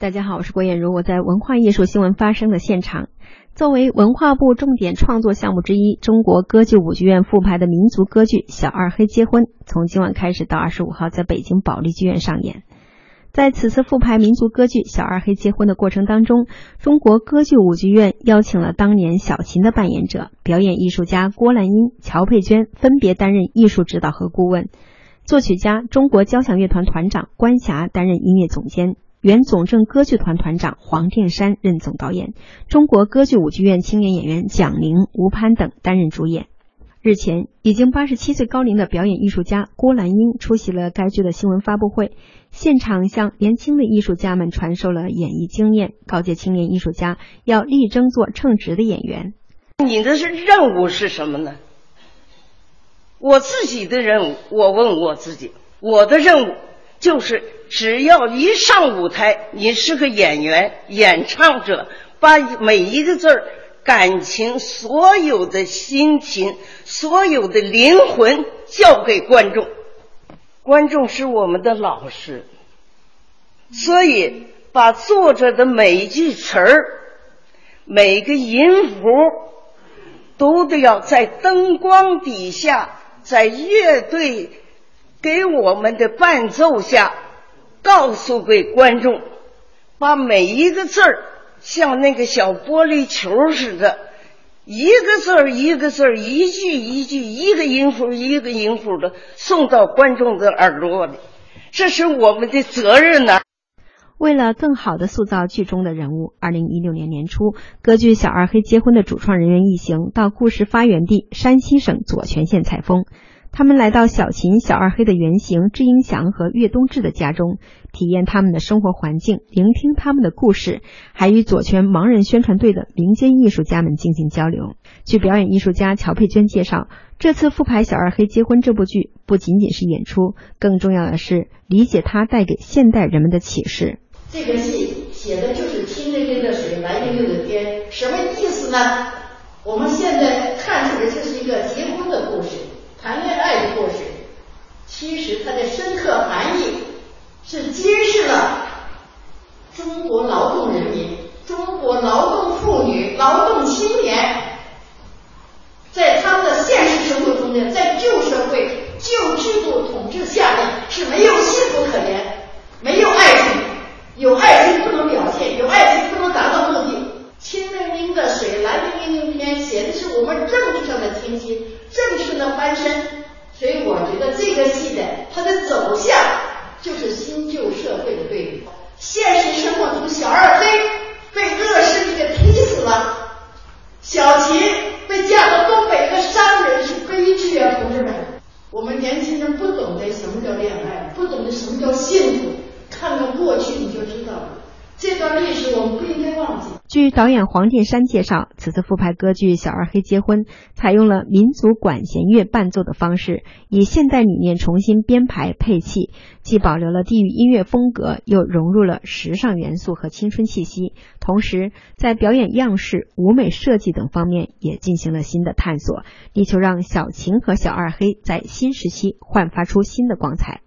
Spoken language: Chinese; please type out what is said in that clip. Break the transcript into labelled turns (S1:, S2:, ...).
S1: 大家好，我是郭艳茹。我在文化艺术新闻发生的现场。作为文化部重点创作项目之一，中国歌剧舞剧院复排的民族歌剧《小二黑结婚》，从今晚开始到二十五号在北京保利剧院上演。在此次复排民族歌剧《小二黑结婚》的过程当中，中国歌剧舞剧院邀请了当年小琴的扮演者、表演艺术家郭兰英、乔佩娟分别担任艺术指导和顾问，作曲家中国交响乐团团长关霞担任音乐总监。原总政歌剧团团长黄殿山任总导演，中国歌剧舞剧院青年演员蒋宁、吴攀等担任主演。日前，已经八十七岁高龄的表演艺术家郭兰英出席了该剧的新闻发布会，现场向年轻的艺术家们传授了演艺经验，告诫青年艺术家要力争做称职的演员。
S2: 你的是任务是什么呢？我自己的任务，我问我自己，我的任务。就是只要一上舞台，你是个演员、演唱者，把每一个字儿、感情、所有的心情、所有的灵魂交给观众。观众是我们的老师，所以把作者的每一句词儿、每个音符，都得要在灯光底下，在乐队。给我们的伴奏下，告诉给观众，把每一个字儿像那个小玻璃球似的，一个字儿一个字儿，一句一句，一个音符一个音符的送到观众的耳朵里，这是我们的责任呐。
S1: 为了更好的塑造剧中的人物，二零一六年年初，歌剧《小二黑结婚》的主创人员一行到故事发源地山西省左权县采风。他们来到小琴、小二黑的原型智英祥和岳东志的家中，体验他们的生活环境，聆听他们的故事，还与左权盲人宣传队的民间艺术家们进行交流。据表演艺术家乔佩娟介绍，这次复排《小二黑结婚》这部剧，不仅仅是演出，更重要的是理解它带给现代人们的启示。
S3: 这个戏写的就是“清溜溜的水，蓝溜溜的天”，什么意思呢？我们现在看出来，这是一个结婚的故事。谈恋爱的故事，其实它的深刻含义是揭示了中国劳动人民、中国劳动妇女、劳动青年，在他们的现实生活中呢，在旧社会、旧制度统治下呢，是没有幸福可言，没有爱情，有爱情不能表现，有爱情不能达到目的。清冷冷的水，蓝冰冰的天，写的是我们政治上的清新。翻身，所以我觉得这个戏的它的走向就是新旧社会的对比。现实生活中，小二黑被恶势力给踢死了，小琴被嫁到东北一个商人是悲剧啊，同志们！我们年轻人不懂得什么叫恋爱，不懂得什么叫幸福，看看过去你就知道了。这段历史我们不应该忘记。
S1: 据导演黄殿山介绍，此次复排歌剧《小二黑结婚》采用了民族管弦乐伴奏的方式，以现代理念重新编排配器，既保留了地域音乐风格，又融入了时尚元素和青春气息。同时，在表演样式、舞美设计等方面也进行了新的探索，力求让小琴和小二黑在新时期焕发出新的光彩。